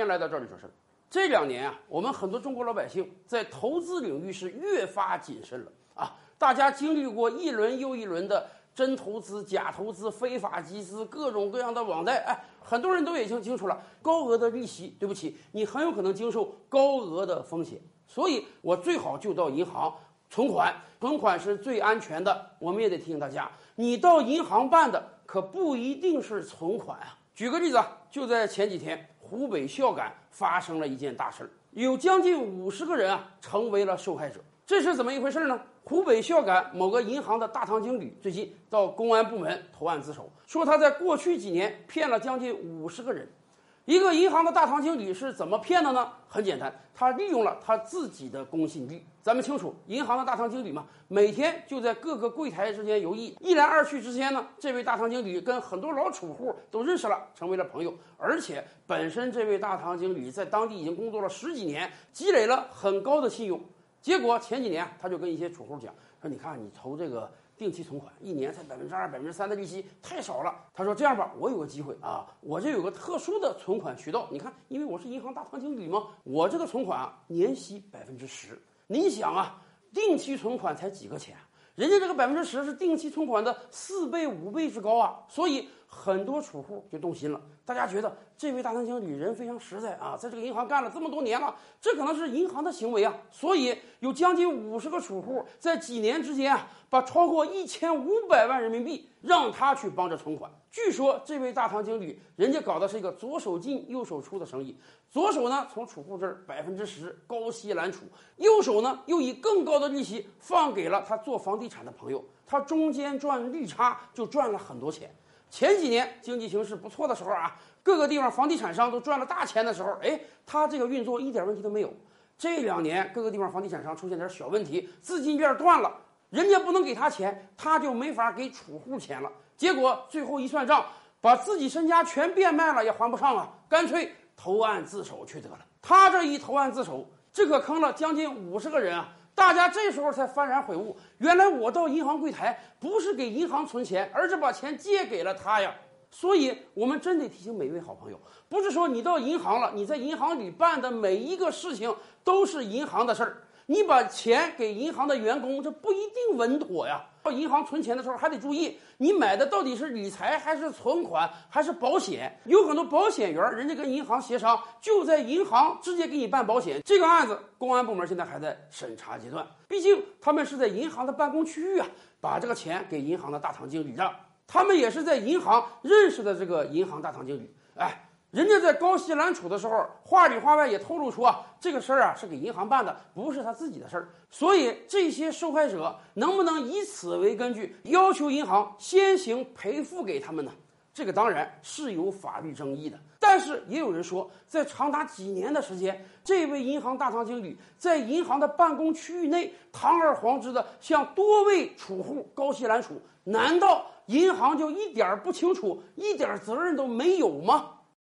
迎来到这里说事儿。这两年啊，我们很多中国老百姓在投资领域是越发谨慎了啊！大家经历过一轮又一轮的真投资、假投资、非法集资、各种各样的网贷，哎，很多人都已经清楚了，高额的利息，对不起，你很有可能经受高额的风险。所以我最好就到银行存款，存款是最安全的。我们也得提醒大家，你到银行办的可不一定是存款啊。举个例子啊，就在前几天。湖北孝感发生了一件大事儿，有将近五十个人啊成为了受害者。这是怎么一回事呢？湖北孝感某个银行的大堂经理最近到公安部门投案自首，说他在过去几年骗了将近五十个人。一个银行的大堂经理是怎么骗的呢？很简单，他利用了他自己的公信力。咱们清楚，银行的大堂经理嘛，每天就在各个柜台之间游弋，一来二去之间呢，这位大堂经理跟很多老储户都认识了，成为了朋友。而且本身这位大堂经理在当地已经工作了十几年，积累了很高的信用。结果前几年他就跟一些储户讲说：“你看，你投这个。”定期存款一年才百分之二、百分之三的利息太少了。他说：“这样吧，我有个机会啊，我这有个特殊的存款渠道。你看，因为我是银行大堂经理嘛，我这个存款啊，年息百分之十。你想啊，定期存款才几个钱，人家这个百分之十是定期存款的四倍、五倍之高啊，所以。”很多储户就动心了，大家觉得这位大堂经理人非常实在啊，在这个银行干了这么多年了，这可能是银行的行为啊，所以有将近五十个储户在几年之间啊，把超过一千五百万人民币让他去帮着存款。据说这位大堂经理人家搞的是一个左手进右手出的生意，左手呢从储户这儿百分之十高息揽储，右手呢又以更高的利息放给了他做房地产的朋友，他中间赚利差就赚了很多钱。前几年经济形势不错的时候啊，各个地方房地产商都赚了大钱的时候，哎，他这个运作一点问题都没有。这两年各个地方房地产商出现点小问题，资金链断了，人家不能给他钱，他就没法给储户钱了。结果最后一算账，把自己身家全变卖了也还不上啊，干脆投案自首去得了。他这一投案自首，这可坑了将近五十个人啊。大家这时候才幡然悔悟，原来我到银行柜台不是给银行存钱，而是把钱借给了他呀。所以，我们真得提醒每一位好朋友，不是说你到银行了，你在银行里办的每一个事情都是银行的事儿。你把钱给银行的员工，这不一定稳妥呀。到银行存钱的时候，还得注意，你买的到底是理财还是存款还是保险？有很多保险员，人家跟银行协商，就在银行直接给你办保险。这个案子，公安部门现在还在审查阶段。毕竟他们是在银行的办公区域啊，把这个钱给银行的大堂经理的，他们也是在银行认识的这个银行大堂经理。哎。人家在高息揽储的时候，话里话外也透露出啊，这个事儿啊是给银行办的，不是他自己的事儿。所以这些受害者能不能以此为根据要求银行先行赔付给他们呢？这个当然是有法律争议的。但是也有人说，在长达几年的时间，这位银行大堂经理在银行的办公区域内堂而皇之的向多位储户高息揽储，难道银行就一点儿不清楚，一点责任都没有吗？